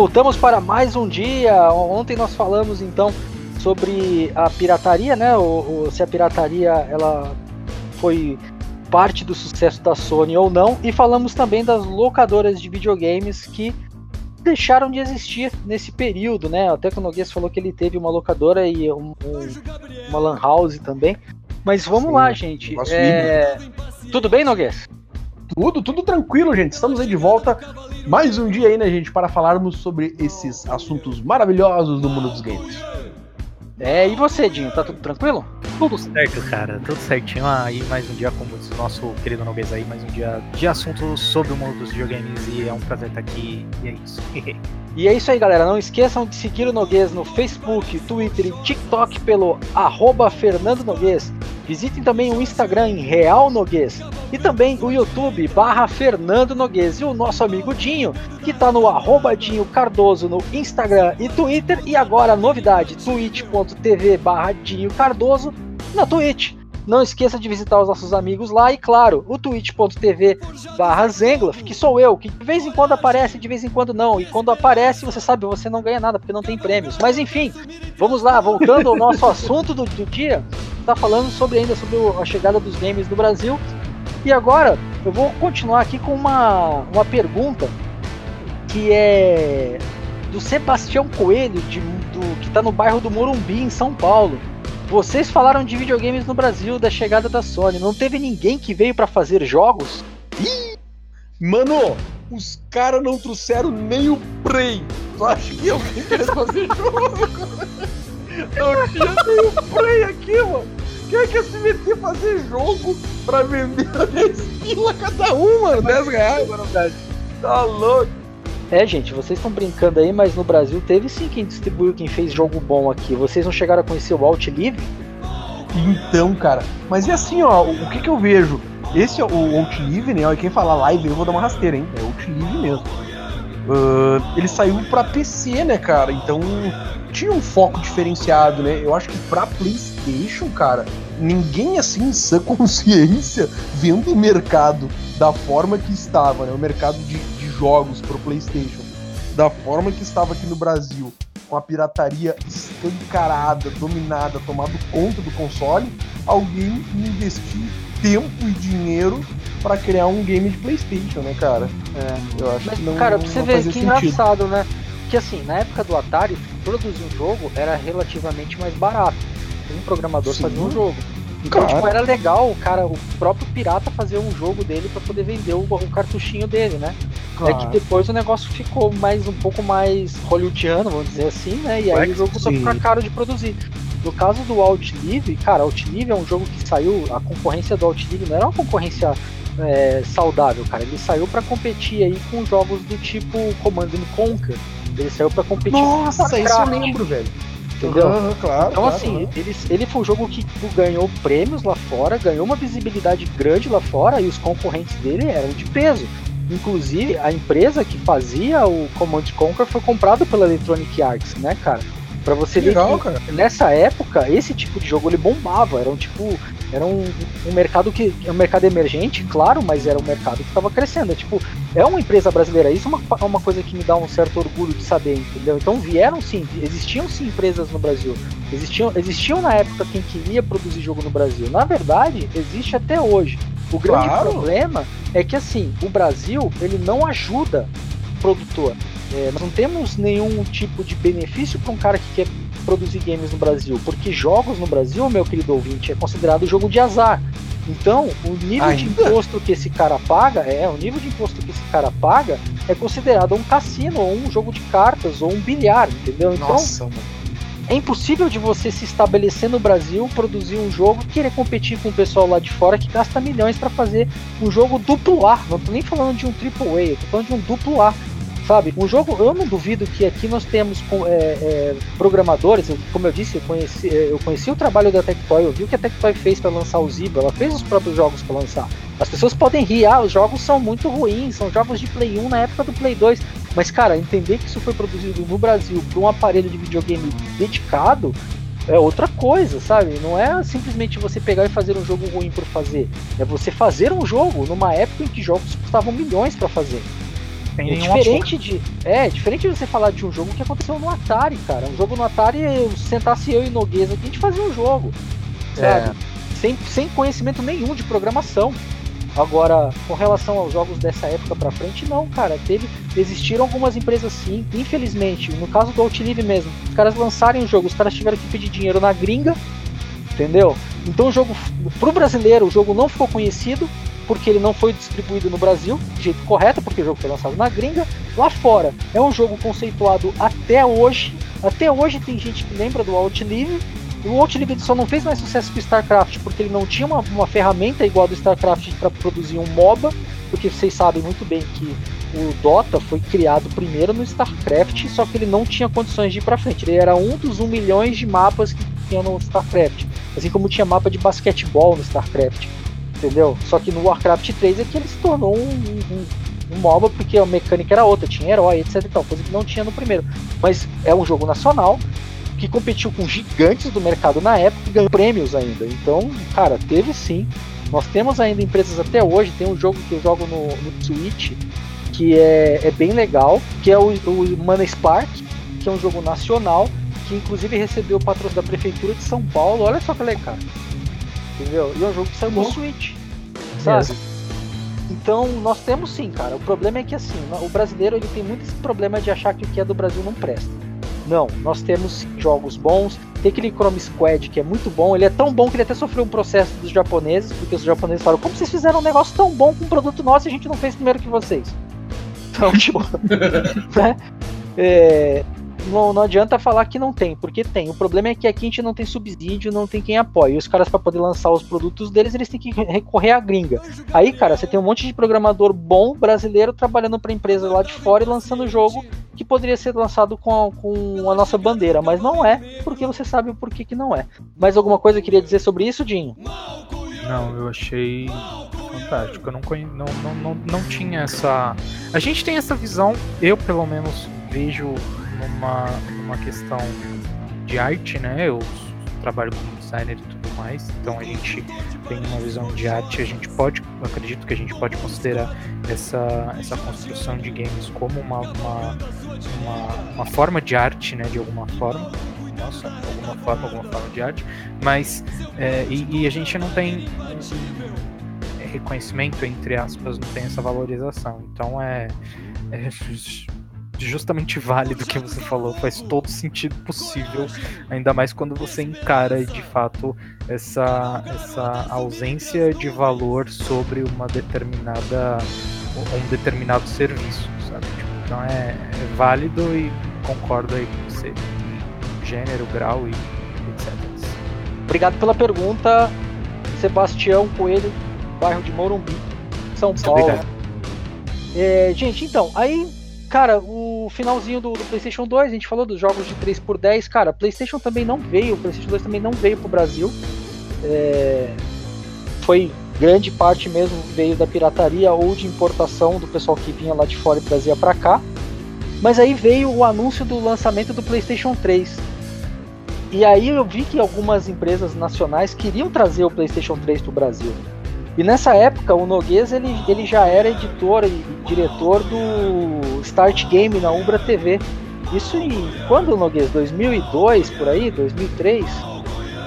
voltamos para mais um dia. Ontem nós falamos então sobre a pirataria, né? O, o, se a pirataria ela foi parte do sucesso da Sony ou não, e falamos também das locadoras de videogames que deixaram de existir nesse período, né? Até que o Noguês falou que ele teve uma locadora e um, um, uma lan house também. Mas vamos Sim, lá, gente. É... Tudo bem, Noguês? Tudo, tudo tranquilo, gente. Estamos aí de volta mais um dia aí, né, gente, para falarmos sobre esses assuntos maravilhosos do mundo dos games. É, e você, Dinho, tá tudo tranquilo? Tudo certo, cara, tudo certinho. Aí mais um dia, como diz o nosso querido Noguês aí, mais um dia de assuntos sobre o mundo dos videogames e é um prazer estar aqui e é isso. e é isso aí, galera. Não esqueçam de seguir o Noguês no Facebook, Twitter e TikTok pelo arroba Fernando Noguês. Visitem também o Instagram em Real Noguês e também o YouTube barra Fernando Noguês e o nosso amigo Dinho, que está no arroba Dinho Cardoso no Instagram e Twitter e agora novidade, twitch.tv barra Dinho Cardoso na Twitch. Não esqueça de visitar os nossos amigos lá e, claro, o twitch.tv barra Zengloff, que sou eu, que de vez em quando aparece, de vez em quando não. E quando aparece, você sabe, você não ganha nada, porque não tem prêmios. Mas enfim, vamos lá, voltando ao nosso assunto do, do dia, tá falando sobre ainda sobre a chegada dos games no Brasil. E agora eu vou continuar aqui com uma, uma pergunta que é do Sebastião Coelho, de, do, que está no bairro do Morumbi, em São Paulo. Vocês falaram de videogames no Brasil, da chegada da Sony. Não teve ninguém que veio para fazer jogos? Ih! Mano, os caras não trouxeram nem o Prey. Tu acha que alguém quer fazer jogo? Não tinha nem o Prey aqui, é que se meter fazer jogo pra vender 10 pila cada um, mano? 10 reais, mano, Tá louco. É, gente, vocês estão brincando aí, mas no Brasil teve sim quem distribuiu, quem fez jogo bom aqui. Vocês não chegaram a conhecer o Outlive? Então, cara, mas e assim, ó, o que que eu vejo? Esse é o Outlive, né? E quem fala live eu vou dar uma rasteira, hein? É Outlive mesmo. Uh, ele saiu pra PC, né, cara? Então tinha um foco diferenciado, né? Eu acho que pra PlayStation, cara, ninguém assim, em sã consciência, vendo o mercado da forma que estava, né? O mercado de, jogos pro PlayStation da forma que estava aqui no Brasil, com a pirataria escancarada, dominada, tomado conta do console, alguém investir tempo e dinheiro para criar um game de PlayStation, né, cara? É, eu acho Mas, que não. Cara, pra você ver que sentido. engraçado, né? Que assim, na época do Atari, produzir um jogo era relativamente mais barato. Um programador Sim. fazia um jogo. Então, tipo, era legal o cara, o próprio pirata fazer um jogo dele para poder vender o, o, cartuchinho dele, né? Claro. É que depois o negócio ficou mais um pouco mais hollywoodiano, vamos dizer assim, né? E aí o jogo ficar caro de produzir. No caso do Outlive, cara, Outlive é um jogo que saiu, a concorrência do Outlive não era uma concorrência é, saudável, cara. Ele saiu para competir aí com jogos do tipo Command Conquer. Ele saiu para competir Nossa, com isso eu lembro, velho. Entendeu? Uhum, claro, então, claro, assim, claro. Ele, ele foi um jogo que tipo, ganhou prêmios lá fora, ganhou uma visibilidade grande lá fora e os concorrentes dele eram de peso. Inclusive, a empresa que fazia o Command Conquer foi comprada pela Electronic Arts, né, cara? Pra você Legal, ver que cara. nessa época, esse tipo de jogo ele bombava. Era um tipo. Era um, um mercado que. É um mercado emergente, claro, mas era um mercado que estava crescendo. É, tipo, é uma empresa brasileira. Isso é uma, uma coisa que me dá um certo orgulho de saber, entendeu? Então vieram sim, existiam sim empresas no Brasil. Existiam, existiam na época quem queria produzir jogo no Brasil. Na verdade, existe até hoje. O grande claro. problema é que assim, o Brasil ele não ajuda o produtor. É, nós não temos nenhum tipo de benefício para um cara que quer produzir games no Brasil, porque jogos no Brasil, meu querido ouvinte, é considerado jogo de azar. Então, o nível Ainda? de imposto que esse cara paga, é, o nível de imposto que esse cara paga é considerado um cassino, ou um jogo de cartas, ou um bilhar, entendeu? Então, Nossa, mano. É impossível de você se estabelecer no Brasil, produzir um jogo, querer competir com o pessoal lá de fora que gasta milhões para fazer um jogo duplo A. Não tô nem falando de um triple A, eu tô falando de um duplo A sabe? O jogo, eu não duvido que aqui nós temos é, é, programadores, como eu disse, eu conheci, é, eu conheci o trabalho da Tectoy, eu vi o que a Tectoy fez para lançar o Zibo, ela fez os próprios jogos para lançar. As pessoas podem rir, ah, os jogos são muito ruins, são jogos de Play 1 na época do Play 2. Mas, cara, entender que isso foi produzido no Brasil por um aparelho de videogame dedicado é outra coisa, sabe? Não é simplesmente você pegar e fazer um jogo ruim por fazer. É você fazer um jogo numa época em que jogos custavam milhões para fazer. Tem é diferente de É, diferente de você falar de um jogo que aconteceu no Atari, cara. Um jogo no Atari, sentasse eu e Nogueza aqui, a gente fazia um jogo. Sabe? É. Sem, sem conhecimento nenhum de programação. Agora, com relação aos jogos dessa época pra frente, não, cara. Teve, existiram algumas empresas sim, infelizmente. No caso do Outlive mesmo, os caras lançarem o jogo, os caras tiveram que pedir dinheiro na gringa, entendeu? Então o jogo, pro brasileiro, o jogo não ficou conhecido, porque ele não foi distribuído no Brasil de jeito correto, porque o jogo foi lançado na gringa. Lá fora, é um jogo conceituado até hoje. Até hoje tem gente que lembra do Outlive o Outlive só não fez mais sucesso que o StarCraft porque ele não tinha uma, uma ferramenta igual do StarCraft para produzir um MOBA, porque vocês sabem muito bem que o Dota foi criado primeiro no StarCraft, só que ele não tinha condições de ir para frente. Ele era um dos um milhões de mapas que tinha no StarCraft, assim como tinha mapa de basquetebol no StarCraft, entendeu? Só que no Warcraft 3 é que ele se tornou um, um, um MOBA porque a mecânica era outra, tinha herói, etc. Tal, coisa que não tinha no primeiro. Mas é um jogo nacional, que competiu com gigantes do mercado na época e ganhou prêmios ainda. Então, cara, teve sim. Nós temos ainda empresas até hoje, tem um jogo que eu jogo no, no Switch que é, é bem legal, que é o, o Mana Spark, que é um jogo nacional, que inclusive recebeu o patrocínio da Prefeitura de São Paulo. Olha só que legal. Entendeu? E é um jogo que saiu no Switch. Sabe? Então, nós temos sim, cara. O problema é que assim, o brasileiro ele tem muito esse problema de achar que o que é do Brasil não presta. Não, nós temos jogos bons. Tem aquele Chrome Squad que é muito bom. Ele é tão bom que ele até sofreu um processo dos japoneses, porque os japoneses falaram: como vocês fizeram um negócio tão bom com um produto nosso e a gente não fez primeiro que vocês? Então, tipo. né? É, não, não adianta falar que não tem, porque tem. O problema é que aqui a gente não tem subsídio, não tem quem apoie. E os caras, para poder lançar os produtos deles, eles têm que recorrer à gringa. Aí, cara, você tem um monte de programador bom brasileiro trabalhando para empresa lá de fora e lançando jogo que poderia ser lançado com a, com a nossa bandeira, mas não é, porque você sabe o porquê que não é. Mais alguma coisa eu queria dizer sobre isso, Dinho? Não, eu achei fantástico. Eu não, não, não, não, não tinha essa. A gente tem essa visão, eu pelo menos vejo numa, numa questão de arte, né? Eu trabalho como designer e tudo mais, então a gente tem uma visão de arte, a gente pode, acredito que a gente pode considerar essa, essa construção de games como uma, uma, uma, uma forma de arte, né? De alguma forma. Nossa, alguma forma, alguma forma de arte, mas é, e, e, a gente não tem reconhecimento, entre aspas, não tem essa valorização. Então é, é justamente válido que você falou, faz todo sentido possível, ainda mais quando você encara de fato essa, essa ausência de valor sobre uma determinada um determinado serviço, sabe? Tipo, então é, é, válido e concordo aí com você, gênero, grau e etc. Obrigado pela pergunta, Sebastião Coelho, bairro de Morumbi, São Paulo. Obrigado. É, gente, então, aí Cara, o finalzinho do, do, PlayStation 2, a gente falou dos jogos de 3x10. Cara, PlayStation também não veio, o PlayStation 2 também não veio pro Brasil. É, foi grande parte mesmo veio da pirataria ou de importação do pessoal que vinha lá de fora e trazia para cá. Mas aí veio o anúncio do lançamento do PlayStation 3. E aí eu vi que algumas empresas nacionais queriam trazer o PlayStation 3 pro Brasil. E nessa época o Noguês ele, ele já era editor e diretor do Start Game na Umbra TV. Isso em quando Noguês? 2002 por aí? 2003?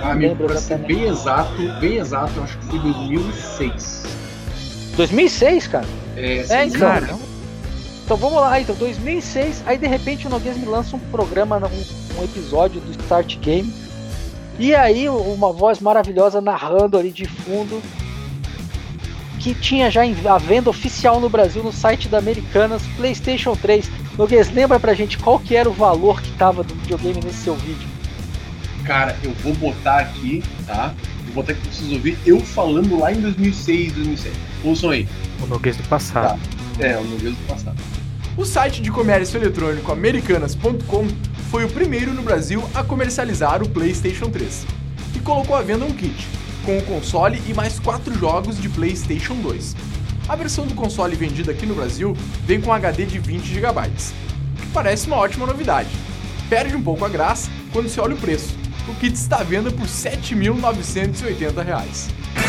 Ah, amigo, pra ser bem exato, bem exato, acho que foi 2006. 2006, cara? É, é então, cara. Então vamos lá, então 2006, aí de repente o Noguês me lança um programa, um, um episódio do Start Game. E aí uma voz maravilhosa narrando ali de fundo que tinha já a venda oficial no Brasil no site da Americanas PlayStation 3. Noguês, lembra pra gente qual que era o valor que tava do videogame nesse seu vídeo? Cara, eu vou botar aqui, tá? Vou botar aqui pra vocês ouvirem eu falando lá em 2006, 2007. Ouçam aí. O Noguês do passado. Tá. É, o Noguês do passado. O site de comércio eletrônico americanas.com foi o primeiro no Brasil a comercializar o PlayStation 3 e colocou à venda um kit com o console e mais quatro jogos de PlayStation 2. A versão do console vendida aqui no Brasil vem com HD de 20 GB, que parece uma ótima novidade. Perde um pouco a graça quando se olha o preço. O kit está à venda por R$ 7.980.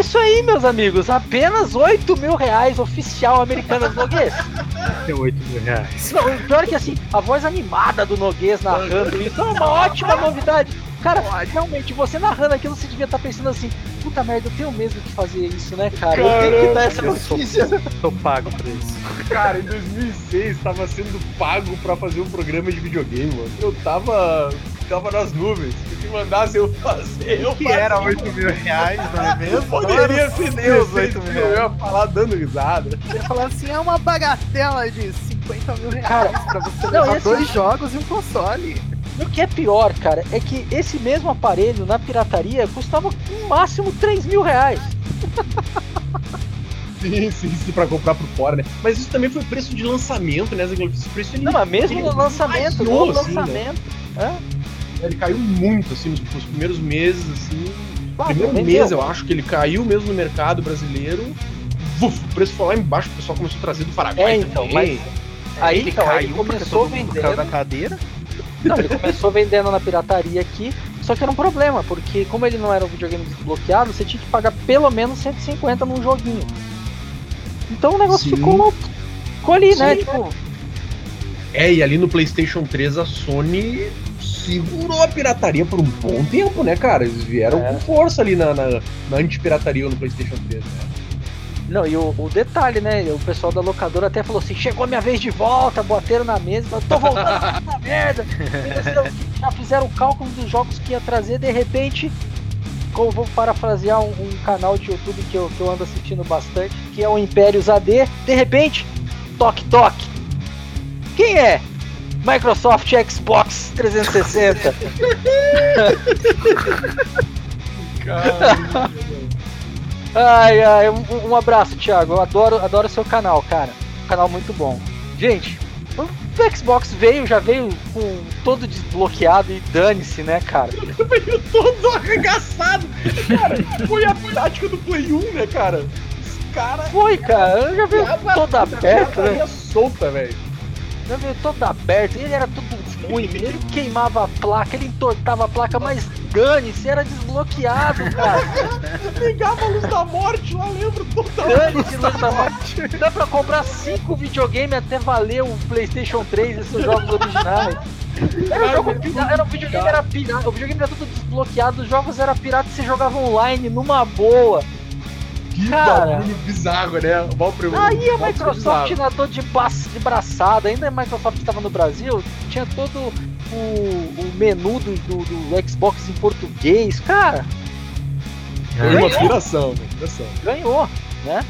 isso aí, meus amigos. Apenas 8 mil reais oficial Americanas Noguês. Tem 8 mil reais. Não, o pior é que assim, a voz animada do Noguês narrando isso é uma ótima novidade. Cara, realmente, você narrando aquilo, você devia estar pensando assim, puta merda, eu tenho mesmo que fazer isso, né, cara? eu tenho que dar essa Eu sou, notícia. tô pago pra isso. Cara, em 2006 tava sendo pago pra fazer um programa de videogame, mano. Eu tava. Tava nas nuvens. Se mandasse eu fazer, eu Que fazia. era 8 mil reais, não é mesmo? Poderia ser Deus, Deus, 8 mil Eu ia falar dando risada. Você ia falar assim, é uma bagatela de 50 mil reais Cara, pra você não, levar esse- dois jogos e um console. E o que é pior, cara, é que esse mesmo aparelho na pirataria custava no máximo 3 mil reais. Sim, sim, sim, pra comprar por fora, né? Mas isso também foi preço de lançamento, né, Zé Esse preço ele, Não, mas mesmo ele no lançamento, no esvaziou, assim, né? lançamento. é. Ele caiu muito, assim, nos, nos primeiros meses, assim. Ah, primeiro vendeu. mês, eu acho que ele caiu mesmo no mercado brasileiro. Vuf, o preço foi lá embaixo, o pessoal começou a trazer do Paraguai É, então, também. Aí, Ele então, aí caiu ele começou vendendo. cadeira. Não, ele começou vendendo na pirataria aqui, só que era um problema, porque como ele não era um videogame desbloqueado, você tinha que pagar pelo menos 150 num joguinho. Então o negócio Sim. ficou, ficou ali, né? Sim. Tipo, É, e ali no PlayStation 3 a Sony segurou a pirataria por um bom tempo, né, cara? Eles vieram É. com força ali na, na, na anti-pirataria no PlayStation 3, né? Não, e o, o detalhe, né? O pessoal da locadora até falou assim: chegou a minha vez de volta, bateram na mesa, tô voltando essa merda. Eles já- já fizeram o cálculo dos jogos que ia trazer, de repente. como vou parafrasear um, um canal de YouTube que eu, que eu ando assistindo bastante, que é o Impérios AD. De repente, toque toque. Quem é? Microsoft Xbox 360. Ai, ai, um, um abraço, Thiago. Eu adoro, adoro seu canal, cara. Um canal muito bom. Gente, o Xbox veio, já veio com todo desbloqueado e dane-se, né, cara? Veio todo arregaçado. Cara, foi a tática do Play 1, né, cara? Os caras. Foi, cara, já veio todo aberto, né? solta, velho. Já veio todo aberto, ele era tudo ruim, ele queimava a placa, ele entortava a placa, mas dane-se, era desbloqueado, cara. Ligava a luz da morte lá, lembro total. Dane-se, Luz da Morte. Dá pra comprar cinco videogames até valer o PlayStation 3 e seus jogos originais. Era um, jogo pirata, era um videogame era pirata, o videogame era tudo desbloqueado, os jogos eram pirata e você jogava online numa boa. Que Cara. bagulho bizarro, né? Mal primo- Aí a Microsoft bizarro. nadou de, de braçada, ainda a Microsoft estava no Brasil, tinha todo o, o menu do, do, do Xbox em português, cara, Foi uma aspiração, uma aspiração. ganhou, né?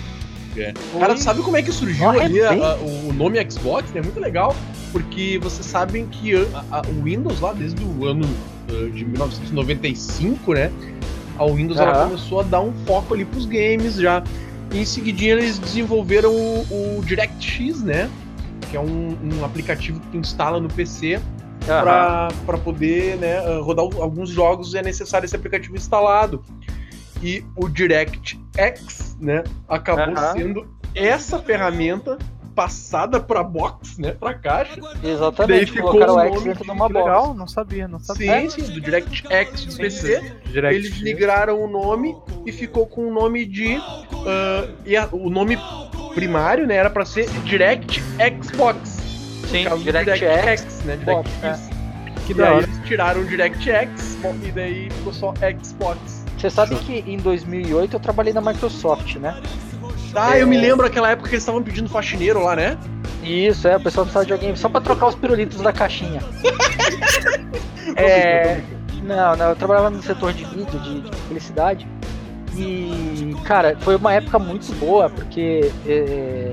É. Cara, sabe como é que surgiu um ali a- o nome Xbox? É muito legal, porque vocês sabem que a- a- o Windows lá desde o ano uh, de 1995, né? A Windows ela Aham. começou a dar um foco ali pros games já. E em seguidinha eles desenvolveram o, o DirectX, né? Que é um, um aplicativo que tu instala no PC para poder né, uh, rodar alguns jogos é necessário esse aplicativo instalado. E o DirectX, né, acabou Aham. sendo essa ferramenta passada para box, né, para caixa. Daí Exatamente, ficou colocaram o X nome dentro de uma box. legal, não sabia, não sabia. Sim, sim, do DirectX do PC. Direct Eles migraram o nome e ficou com o nome de ah, e a- o nome primário, né, era para ser Direct Xbox. Sim, do DirectX, DirectX, né, Box, DirectX. Que da aí hora. eles tiraram o DirectX e daí ficou só Xbox. Você sabe que em 2008 eu trabalhei na Microsoft, né? Ah, eu me lembro aquela época que eles estavam pedindo faxineiro lá, né? Isso, é, o pessoal precisava de alguém só pra trocar os pirulitos da caixinha. é. Não, não, eu trabalhava no setor de mídia, de, de publicidade. E, cara, foi uma época muito boa, porque é,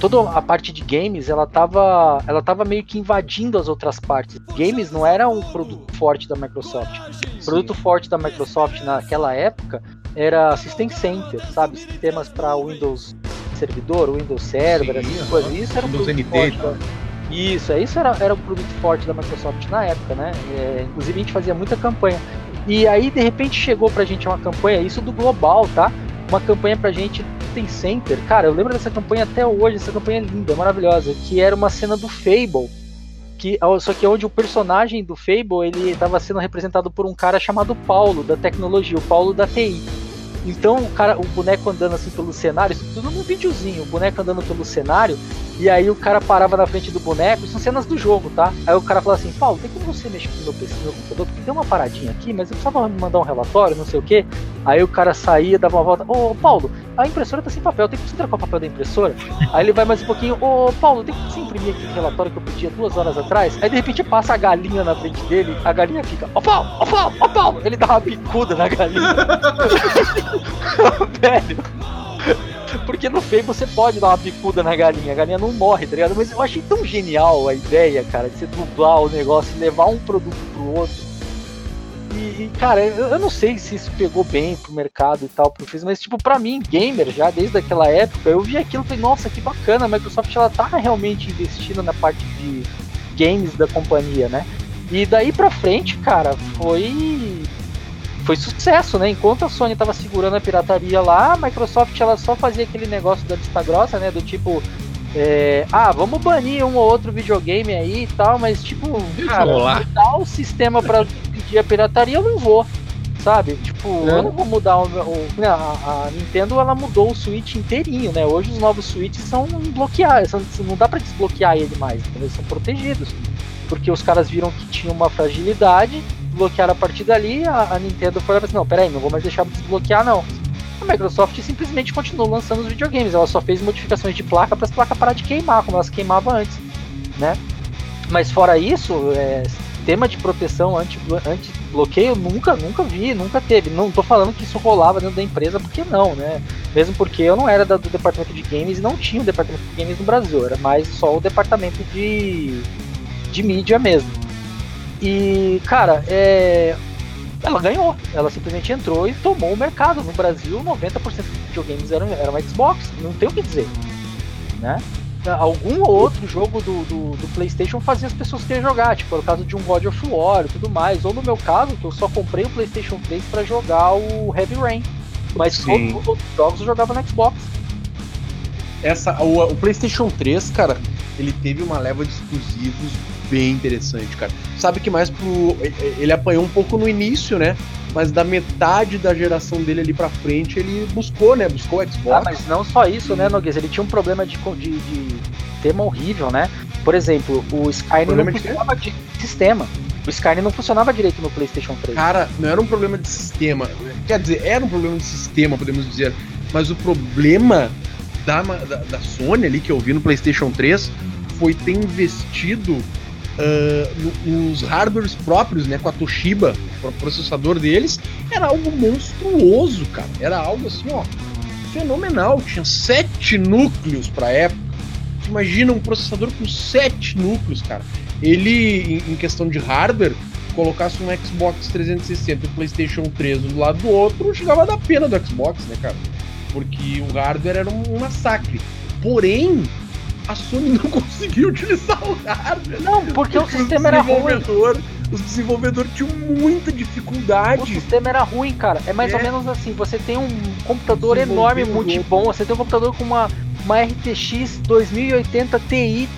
toda a parte de games, ela tava, ela tava meio que invadindo as outras partes. Games não era um produto forte da Microsoft. O produto forte da Microsoft naquela época era System Center, sabe? Sistemas para Windows Servidor, Windows Server, Sim, essas coisas. Isso era Windows produto NT forte tal. da- Isso, isso era, era o produto forte da Microsoft na época, né? É, inclusive a gente fazia muita campanha. E aí, de repente, chegou pra gente uma campanha, isso do Global, tá? Uma campanha pra gente System Center. Cara, eu lembro dessa campanha até hoje, essa campanha é linda, maravilhosa, que era uma cena do Fable. Que, só que onde o personagem do Fable ele estava sendo representado por um cara chamado Paulo da tecnologia, o Paulo da TI. Então o cara, o boneco andando assim pelo cenário, isso tudo num videozinho, o boneco andando pelo cenário, e aí o cara parava na frente do boneco, são cenas do jogo, tá? Aí o cara falava assim, Paulo, tem como você mexer no meu PC, no meu computador? Porque tem uma paradinha aqui, mas eu precisava me mandar um relatório, não sei o quê. Aí o cara saía, dava uma volta, ô Paulo, a impressora tá sem papel, tem como você trocar o papel da impressora? Aí ele vai mais um pouquinho, ô Paulo, tem como você imprimir aquele relatório que eu pedi há duas horas atrás? Aí de repente passa a galinha na frente dele, a galinha fica, ô Paulo, ô Paulo, ô Paulo! Ele dá uma bicuda na galinha. Velho. Porque no Fable você pode dar uma bicuda na galinha, a galinha não morre, tá ligado? Mas eu achei tão genial a ideia, cara, de você dublar o negócio e levar um produto pro outro. E, e, cara, eu, não sei se isso pegou bem pro mercado e tal, pro Fable, mas tipo, pra mim, gamer, já desde aquela época, eu vi aquilo e falei, nossa, que bacana, a Microsoft ela tá realmente investindo na parte de games da companhia, né? E daí pra frente, cara, foi foi sucesso, né? Enquanto a Sony tava segurando a pirataria lá, a Microsoft ela só fazia aquele negócio da vista grossa, né? Do tipo, é, ah, vamos banir um ou outro videogame aí e tal, mas tipo, cara, mudar o sistema para pedir a pirataria eu não vou, sabe? Tipo, é. eu não vou mudar o, o né, a, a, Nintendo ela mudou o Switch inteirinho, né? Hoje os novos Switches são bloqueados, não dá para desbloquear ele mais, eles são protegidos, porque os caras viram que tinha uma fragilidade desbloquear a partir dali, a, Nintendo foi lá e assim, não, peraí, não vou mais deixar desbloquear não. A Microsoft simplesmente continuou lançando os videogames, ela só fez modificações de placa para as placas parar de queimar, como elas queimavam antes, né? Mas fora isso, é, tema de proteção anti-bloqueio anti nunca, nunca vi, nunca teve. Não tô falando que isso rolava dentro da empresa, porque não, né? Mesmo porque eu não era do departamento de games e não tinha o departamento de games no Brasil, era mais só o departamento de, de mídia mesmo. E, cara, é... ela ganhou. Ela simplesmente entrou e tomou o mercado. No Brasil, 90% dos videogames eram, eram Xbox. Não tem o que dizer. Né? Algum outro jogo do, do, do, PlayStation fazia as pessoas querem jogar, tipo, no caso de um God of War e tudo mais. Ou no meu caso, que eu só comprei o PlayStation 3 para jogar o Heavy Rain. Mas Sim. todos os outros jogos eu jogava no Xbox. Essa, o, o PlayStation 3, cara, ele teve uma leva de exclusivos bem interessante, cara. Sabe que mais pro. Ele apanhou um pouco no início, né? Mas da metade da geração dele ali pra frente, ele buscou, né? Buscou o Xbox. Ah, mas não só isso, né, Noguês? Ele tinha um problema de, de, de tema horrível, né? Por exemplo, o Skyrim não funcionava de, de sistema. O Skyrim não funcionava direito no PlayStation 3. Cara, não era um problema de sistema. Quer dizer, era um problema de sistema, podemos dizer. Mas o problema da, da, da Sony ali que eu vi no PlayStation 3 foi ter investido uh, nos hardwares próprios, né, com a Toshiba, o processador deles, era algo monstruoso, cara. Era algo assim, ó, fenomenal. Tinha sete núcleos para época. Imagina um processador com sete núcleos, cara. Ele, em, questão de hardware, colocasse um Xbox 360 e um PlayStation 3 um do lado do outro, chegava a dar pena do Xbox, né, cara? Porque o hardware era um massacre. Porém, a Sony não conseguiu utilizar o hardware. Não, porque o sistema era ruim. Os desenvolvedores tinham muita dificuldade. O sistema era ruim, cara. É mais é. ou menos assim: você tem um computador enorme, muito bom. Você tem um computador com uma, uma RTX 2080 Ti.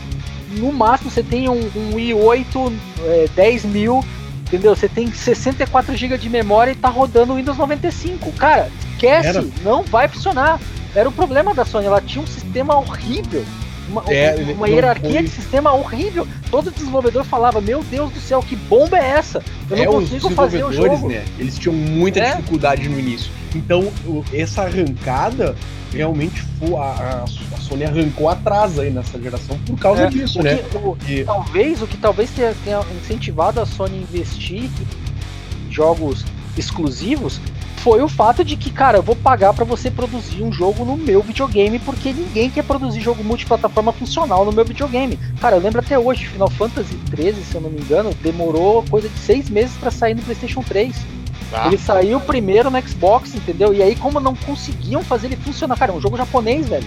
No máximo, você tem um, um i8 é, 10 mil. Entendeu? Você tem 64 GB de memória e tá rodando o Windows 95. Cara, esquece, era. não vai funcionar. Era o problema da Sony, ela tinha um sistema horrível uma, é, uma hierarquia foi... de sistema horrível. Todo desenvolvedor falava: Meu Deus do céu, que bomba é essa? Eu não é, consigo fazer o jogo. Né, eles tinham muita é. dificuldade no início. Então, essa arrancada realmente foi. A, a, Sony arrancou atrás aí nessa geração por causa é, disso, né? Que, o, e... Talvez o que talvez tenha, tenha incentivado a Sony a investir em jogos exclusivos foi o fato de que, cara, eu vou pagar para você produzir um jogo no meu videogame, porque ninguém quer produzir jogo multiplataforma funcional no meu videogame. Cara, eu lembro até hoje, Final Fantasy 13, se eu não me engano, demorou coisa de seis meses para sair no PlayStation 3. Ah. Ele saiu primeiro no Xbox, entendeu? E aí, como não conseguiam fazer ele funcionar, cara, é um jogo japonês, velho.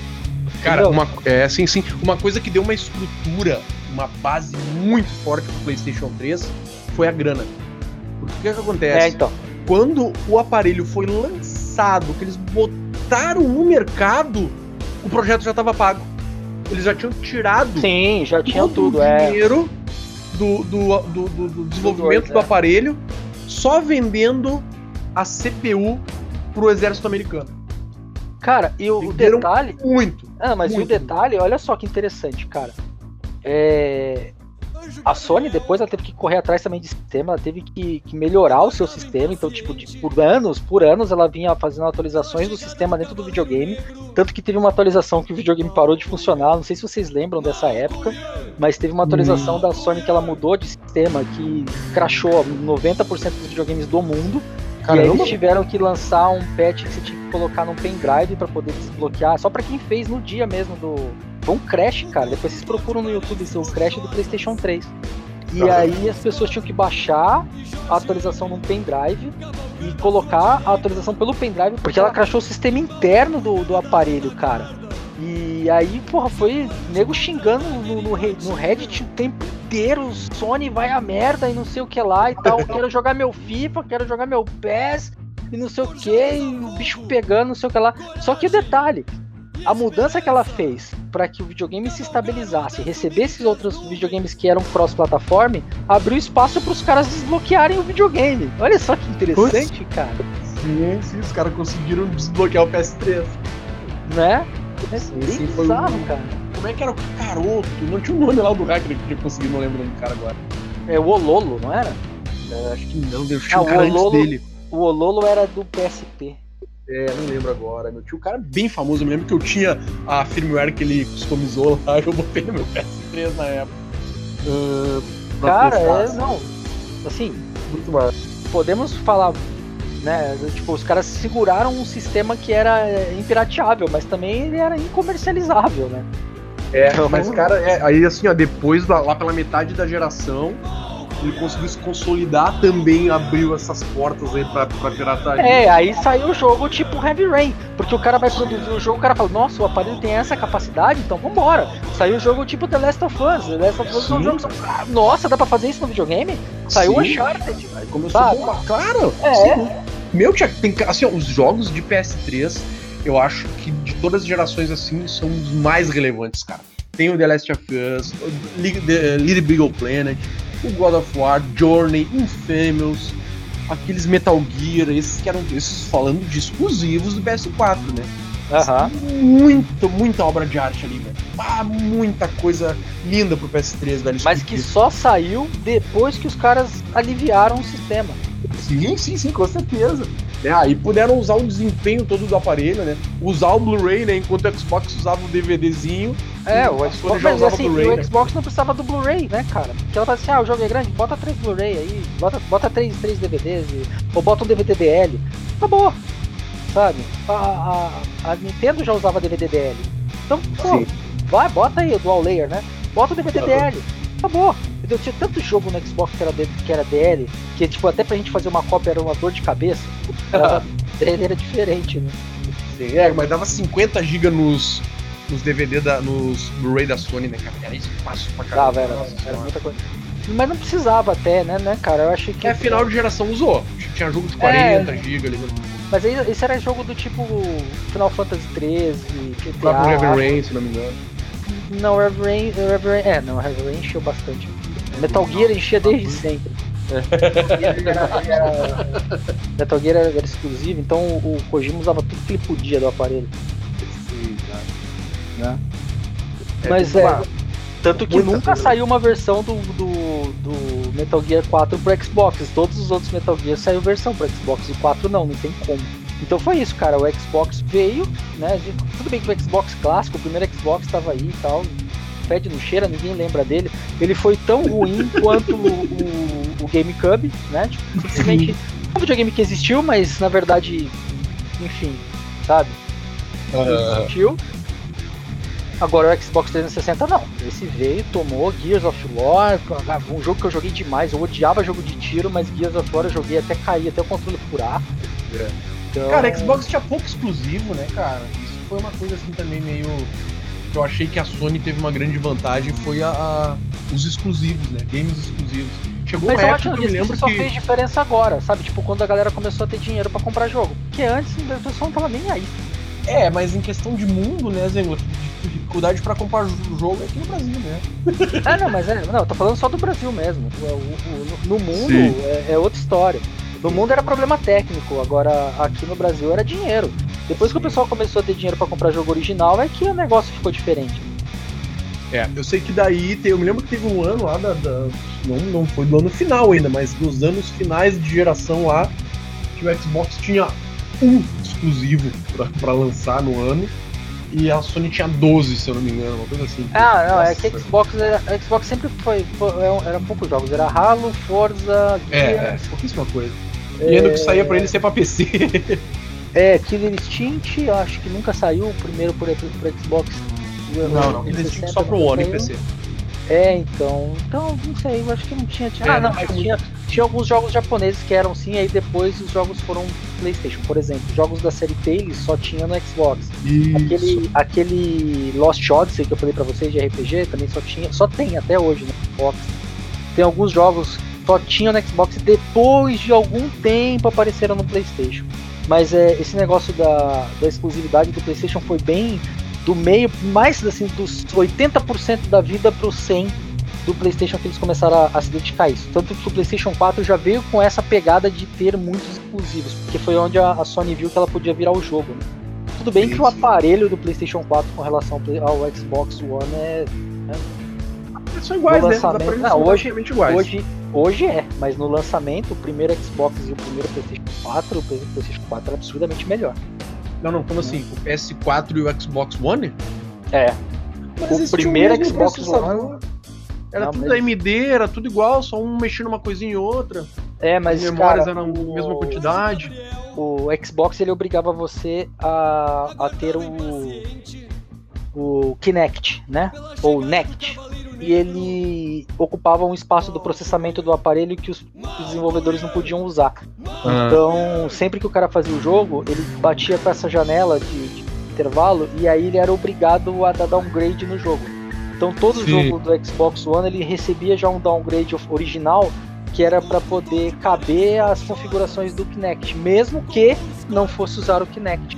Cara, uma, é assim, sim, uma coisa que deu uma estrutura, uma base muito forte pro PlayStation 3 foi a grana. Porque o que, que acontece? É, então quando o aparelho foi lançado, que eles botaram no mercado, o projeto já estava pago. Eles já tinham tirado. Sim, já tinham tudo, é. dinheiro do, do, do, do, desenvolvimento do, dois, do é. aparelho, só vendendo a CPU pro exército americano. Cara, e o, o Venderam detalhe. Muito. Ah, mas muito. o detalhe, olha só que interessante, cara. É. A Sony depois ela teve que correr atrás também de sistema, ela teve que, que melhorar o seu sistema, então tipo, de- por anos, por anos ela vinha fazendo atualizações do sistema dentro do videogame, tanto que teve uma atualização que o videogame parou de funcionar, não sei se vocês lembram dessa época, mas teve uma atualização da Sony que ela mudou de sistema, que crashou 90% dos videogames do mundo, e aí Caramba. eles tiveram que lançar um patch que você tinha que colocar num pendrive pra poder desbloquear, só pra quem fez no dia mesmo do. Foi um crash, cara. Depois vocês procuram no YouTube o crash do PlayStation 3. E Tá. aí as pessoas tinham que baixar a atualização num pendrive e colocar a atualização pelo pendrive, porque ela crashou o sistema interno do, do aparelho, cara. E aí, porra, foi nego xingando no, no, no Reddit o tempo inteiro, Sony vai a merda e não sei o que lá e tal. Quero jogar meu FIFA, quero jogar meu PES e não sei o que, e o bicho pegando, não sei o que lá. Só que o detalhe, a mudança que ela fez para que o videogame se estabilizasse, recebesse outros videogames que eram cross-plataforma, abriu espaço para os caras desbloquearem o videogame. Olha só que interessante, cara, Sim, sim, os caras conseguiram desbloquear o PS3. né? É Sim, sim, bizarro, um- cara. Como é que era o Caroto? Não tinha o nome lá do hacker que tinha conseguido, não lembro o nome do cara agora. É o Ololo, não era? É, acho que não, Deus, tinha Ah, um cara o antes Ololo- dele. O Ololo era do PSP. É, não lembro agora. Meu tio, um cara bem famoso. Eu me lembro que eu tinha a firmware que ele customizou lá. Eu botei no meu PS3 na época. Pra Cara, é, não. Assim, Muito massa. podemos falar, né? Tipo, os caras seguraram um sistema que era é, impirateável, mas também ele era incomercializável, né? É, Então- mas, cara, é, aí assim, ó, depois, da- lá pela metade da geração, ele conseguiu se consolidar, também abriu essas portas aí pra, pra pirataria. É, aí saiu o jogo tipo Heavy Rain, porque o cara vai produzir o jogo, o cara fala, nossa, o aparelho tem essa capacidade, então vambora. Saiu o jogo tipo The Last of Us, The Last of Us é um jogo, ah, nossa, dá pra fazer isso no videogame? Saiu o Sim. Uncharted. Aí começou Sabe? a. Claro! É. sim. Meu, tia, tem, assim, ó, os jogos de PS3, eu acho que de todas as gerações, assim, são os mais relevantes, cara. Tem o The Last of Us, o Little Big Planet, o God of War, Journey, Infamous, aqueles Metal Gear, esses que eram, esses falando de exclusivos do PS4, né? Aham. Muito, muita obra de arte ali, velho. Ah, muita coisa linda pro PS3, velho. Mas que só saiu depois que os caras aliviaram o sistema. Sim, sim, sim, com certeza. É, aí puderam usar o desempenho todo do aparelho, né? Usar o Blu-ray, né? Enquanto o Xbox usava o DVDzinho. É, o Xbox, mas assim, o né? Xbox não precisava do Blu-ray, né, cara? Porque ela fala assim, ah, o jogo é grande, bota três Blu-ray aí, bota, bota três, três DVDs, e- ou bota um DVD DL. Acabou, sabe? A, a, a Nintendo já usava DVD DL. Então, pô, Sim. vai, bota aí o Dual Layer, né? Bota o DVD. DL. Acabou. Entendeu? Tinha tanto jogo no Xbox que era, que era DL, que tipo, até pra gente fazer uma cópia era uma dor de cabeça. Era, era diferente, né? É, mas dava 50 GB nos, nos DVD, da, nos Blu-ray da Sony, né, cara? Era espaço pra caramba. Dava, era, Nossa era muita coisa. Mas não precisava até, né, né, cara? Eu achei que. É, final de geração usou. Tinha jogo de 40 GB ali. Mas esse era jogo do tipo Final Fantasy XIII, O GTA. próprio Heavy Rain, se não me engano. Não, Heavy Rain, Heavy Rain. É, não, Heavy Rain encheu bastante. Metal Gear enchia desde sempre. Metal Gear era, era exclusivo, então o Kojima usava tudo que ele podia do aparelho. Sim. Né? É, Mas tem é. uma- Tanto que muita nunca saiu uma versão do, do, do Metal Gear 4 pro Xbox. Todos os outros Metal Gear saiu versão pro Xbox. O 4 não, não tem como. Então foi isso, cara. O Xbox veio, né? Tudo bem que o Xbox clássico, o primeiro Xbox estava aí e tal. Fede não cheira, ninguém lembra dele. Ele foi tão ruim quanto o, o, o GameCube, né? Tipo, simplesmente um videogame que existiu, mas na verdade, enfim, sabe? Ah, existiu. Agora o Xbox 360 não. Esse veio, tomou Gears of War, um jogo que eu joguei demais. Eu odiava jogo de tiro, mas Gears of War eu joguei até cair, até o controle furar. É. Então, Cara, Xbox tinha pouco exclusivo, né, cara? Isso foi uma coisa assim também meio. que eu achei que a Sony teve uma grande vantagem foi a, a- os exclusivos, né? Games exclusivos. Chegou Mas eu acho que eu me que lembro só que. fez diferença agora, sabe? Tipo, quando a galera começou a ter dinheiro pra comprar jogo. Porque antes o pessoal não tava nem aí. É, mas em questão de mundo, né, Zengo? Dificuldade pra comprar jo- jogo é aqui no Brasil, né? Ah, não, mas é. Não, eu tô falando só do Brasil mesmo. O- o- o- no mundo é, é outra história. No mundo era problema técnico, agora aqui no Brasil era dinheiro. Depois que o pessoal começou a ter dinheiro pra comprar jogo original, é que o negócio ficou diferente. É, eu sei que daí, eu me lembro que teve um ano lá, da, da- não, não foi do ano final ainda, mas dos anos finais de geração lá, que o Xbox tinha um exclusivo pra, pra lançar no ano, e a Sony tinha 12, se eu não me engano, uma coisa assim. Ah, não, é Nossa. que a Xbox, era, a Xbox sempre foi, foi eram, eram poucos jogos, era Halo, Forza, É, é, Gears, pouquíssima coisa. E ainda que saía pra ele ser pra PC. é, Killer Instinct, eu acho que nunca saiu, o primeiro por, por Xbox. não, não, ele tinha só pro One em PC. É, então. Então, não sei, eu acho que não tinha. tinha É, ah, não, mas tinha tinha, tinha alguns jogos japoneses que eram sim, aí depois os jogos foram PlayStation. Por exemplo, jogos da série Tales só tinha no Xbox. Isso. Aquele, aquele Lost Odyssey que eu falei pra vocês de RPG também só tinha, só tem até hoje no Xbox. Tem alguns jogos que só tinha no Xbox e depois de algum tempo apareceram no PlayStation. Mas é, esse negócio da, da exclusividade do PlayStation foi bem do meio, mais assim, dos 80% da vida pro 100 do PlayStation que eles começaram a, a se dedicar a isso. Tanto que o PlayStation 4 já veio com essa pegada de ter muitos exclusivos, porque foi onde a, a Sony viu que ela podia virar o jogo. né? Tudo bem que o aparelho do PlayStation 4 com relação ao Xbox One é São iguais, No né? Lançamento- aparelhos não, são hoje- iguais. Hoje, hoje é, mas no lançamento, o primeiro Xbox e o primeiro PlayStation 4, o Play- PlayStation 4 era absurdamente melhor. Não, não, como assim? O PS4 e o Xbox One? É, Mas O primeiro mesmo Xbox processador. Era Não, tudo mas- AMD, era tudo igual, só um mexendo uma coisinha em outra. é, mas As memórias cara, eram a mesma quantidade. o Xbox ele obrigava você a, a ter o o Kinect, né? Ou Nect. E ele ocupava um espaço do processamento do aparelho que os, desenvolvedores não podiam usar. Ah. Então, sempre que o cara fazia o jogo, ele batia com essa janela de, de intervalo e aí ele era obrigado a dar downgrade no jogo. Então, todo Sim. jogo do Xbox One ele recebia já um downgrade original que era para poder caber as configurações do Kinect, mesmo que não fosse usar o Kinect.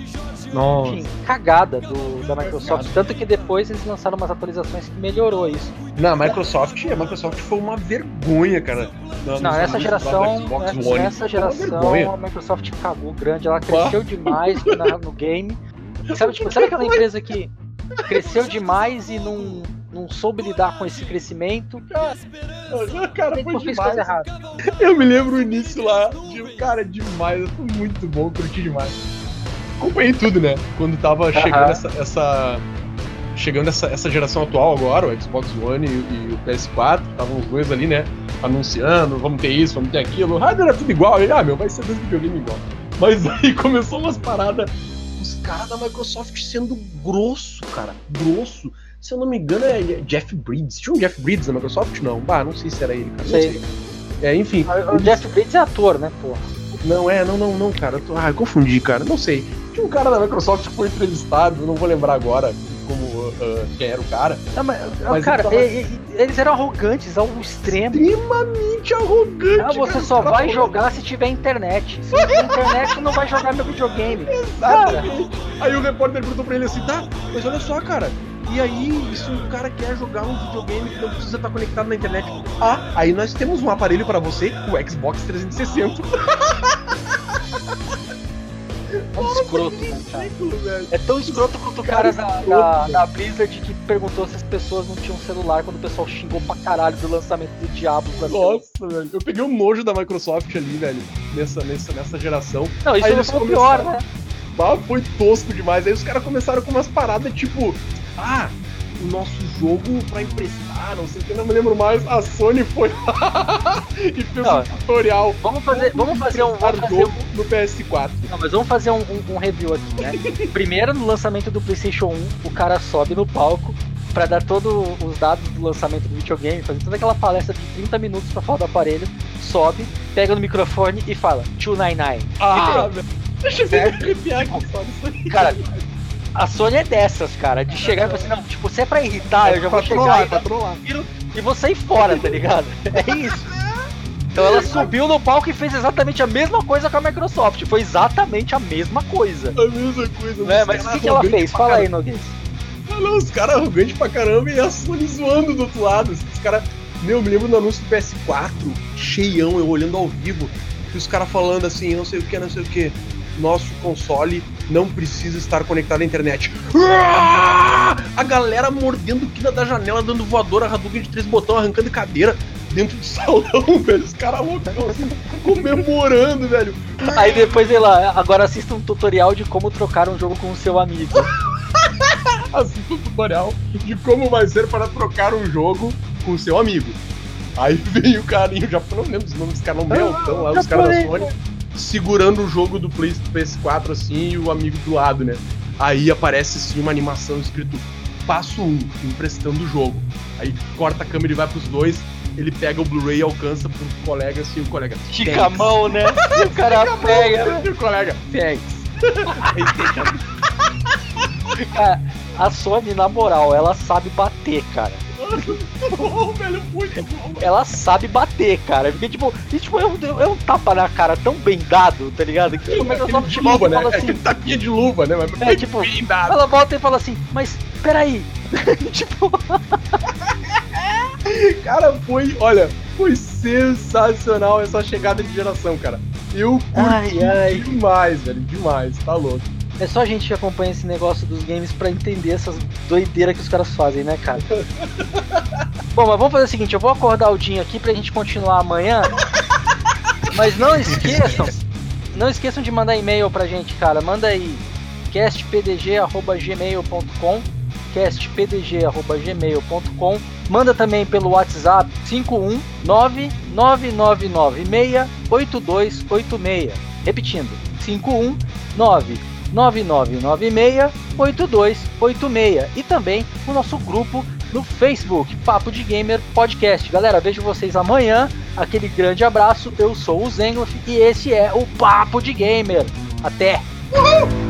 Nossa. Enfim, cagada do, da Microsoft. Tanto que depois eles lançaram umas atualizações que melhorou isso. Na Microsoft, a Microsoft foi uma vergonha, cara. Não, nessa geração, Xbox nessa, One. nessa geração a Microsoft cagou grande, ela cresceu demais na- no game. Sabe, tipo, sabe aquela empresa que cresceu demais e não, não soube lidar com esse crescimento? Cara, Cara, foi demais. Eu me lembro o início lá, de, cara, demais, foi muito bom, curti demais. Acompanhei tudo, né? Quando tava chegando essa, essa- Chegando essa, essa geração atual agora, o Xbox One e, e o PS4, estavam os dois ali, né? Anunciando, vamos ter isso, vamos ter aquilo. O hardware era tudo igual. Ah, meu, vai ser dois videogames igual. Mas aí começou umas paradas. Os caras da Microsoft sendo grosso, cara. Grosso. Se eu não me engano, é Jeff Bridges. Tinha um Jeff Bridges na Microsoft? Não. Bah, não sei se era ele, cara. Não Sei. sei. É, enfim. O Jeff Bridges é ator, né, porra? Não, é, não, não, não, cara. Tô... Ah, eu confundi, cara. Não sei. Tinha um cara da Microsoft que foi entrevistado, não vou lembrar agora como ah, quem era o cara. Não, mas, Mas cara, ele tava- e- e- eles eram arrogantes ao extremo. Extremamente arrogante. Ah, você cara. só cara vai jogar se tiver internet. Se não tiver internet, não vai jogar meu videogame. Cara, Exatamente. Aí o repórter perguntou pra ele assim, tá, mas olha só, cara. E aí, se o cara quer jogar um videogame que não precisa estar conectado na internet? Ah, aí nós temos um aparelho pra você, o Xbox 360. é um escroto, né? Ridículo, velho. É tão escroto quanto o Cara cara, da, da, Blizzard que perguntou se as pessoas não tinham celular quando o pessoal xingou pra caralho do lançamento do Diablo. Nossa, velho. Eu peguei um nojo da Microsoft ali, velho, nessa, nessa, nessa geração. Não, isso Aí não foi o pior, começaram- né? Ah, foi tosco demais. Aí os caras começaram com umas paradas tipo, ah, o nosso jogo pra emprestar, não sei o que, não me lembro mais. A Sony foi lá e fez Não, um tutorial. Vamos fazer, vamos fazer um. Vamos fazer um jogo no PS4. não, mas vamos fazer um, um- um review aqui, né? Primeiro, no lançamento do PlayStation 1, o cara sobe no palco pra dar todos os dados do lançamento do videogame, fazer toda aquela palestra de 30 minutos pra falar do aparelho, sobe, pega no microfone e fala 299. Ah, velho. Deixa eu ver arrepiar aqui só disso aí. Cara, a Sony é dessas, cara, de chegar e falar assim, não, tipo, se é pra irritar, eu já vou chegar trollar, e dar e vou sair fora, tá ligado? É isso. Então ela subiu no palco e fez exatamente a mesma coisa com a Microsoft. Foi exatamente a mesma coisa. A mesma coisa. Né? Mas o que, que ela fez? Fala aí. Noguês. Ah, não, os caras arrogantes pra caramba e a Sony zoando do outro lado. Os caras. Meu, eu me lembro no anúncio do PS4, cheião, eu olhando ao vivo. e os caras falando assim, não sei o que, não sei o que. Nosso console não precisa estar conectado à internet. Ah! A galera mordendo quina da janela, dando voadora, Hadouken de três botões, arrancando cadeira dentro do salão, velho. Os caras loucão assim, comemorando, velho. Aí depois, sei lá, agora assista um tutorial de como trocar um jogo com o seu amigo. assista um tutorial de como vai ser para trocar um jogo com o seu amigo. Aí vem o carinho, já não lembro os nomes dos caras, não então lá, os caras da Sony, segurando o jogo do Play, PS4 assim e o amigo do lado, né? Aí aparece assim uma animação escrito passo 1, emprestando o jogo. Aí corta a câmera e vai pros dois, ele pega o Blu-ray e alcança pro colega assim, o colega. Estica a mão, né? E o cara pega. Mão, né? E o colega, thanks. Aí deixa. Cara, a Sony, na moral, ela sabe bater, cara. Bom, velho, muito bom. Ela sabe bater, cara. Porque, tipo, e, tipo é, um, é um tapa na cara tão bem dado, tá ligado? Que tipo, Microsoft de luva, né? Assim, é tapinha de luva, né? Mas é, tipo, bem dado. ela volta e fala assim, mas peraí. tipo. cara, foi, olha, foi sensacional essa chegada de geração, cara. Eu curti ai, ai. demais, velho, demais, tá louco. É só a gente que acompanha esse negócio dos games para entender essas doideiras que os caras fazem, né, cara? Bom, mas vamos fazer o seguinte, eu vou acordar o Dinho aqui pra gente continuar amanhã. Mas não esqueçam, não esqueçam de mandar e-mail pra gente, cara. Manda aí castpdg@gmail.com castpdg@gmail.com. Manda também pelo WhatsApp 51999968286. Repetindo, 519 9996-8286 e também o nosso grupo no Facebook, Papo de Gamer Podcast. Galera, vejo vocês amanhã. Aquele grande abraço. Eu sou o Zengloff e esse é o Papo de Gamer. Até! Uhul!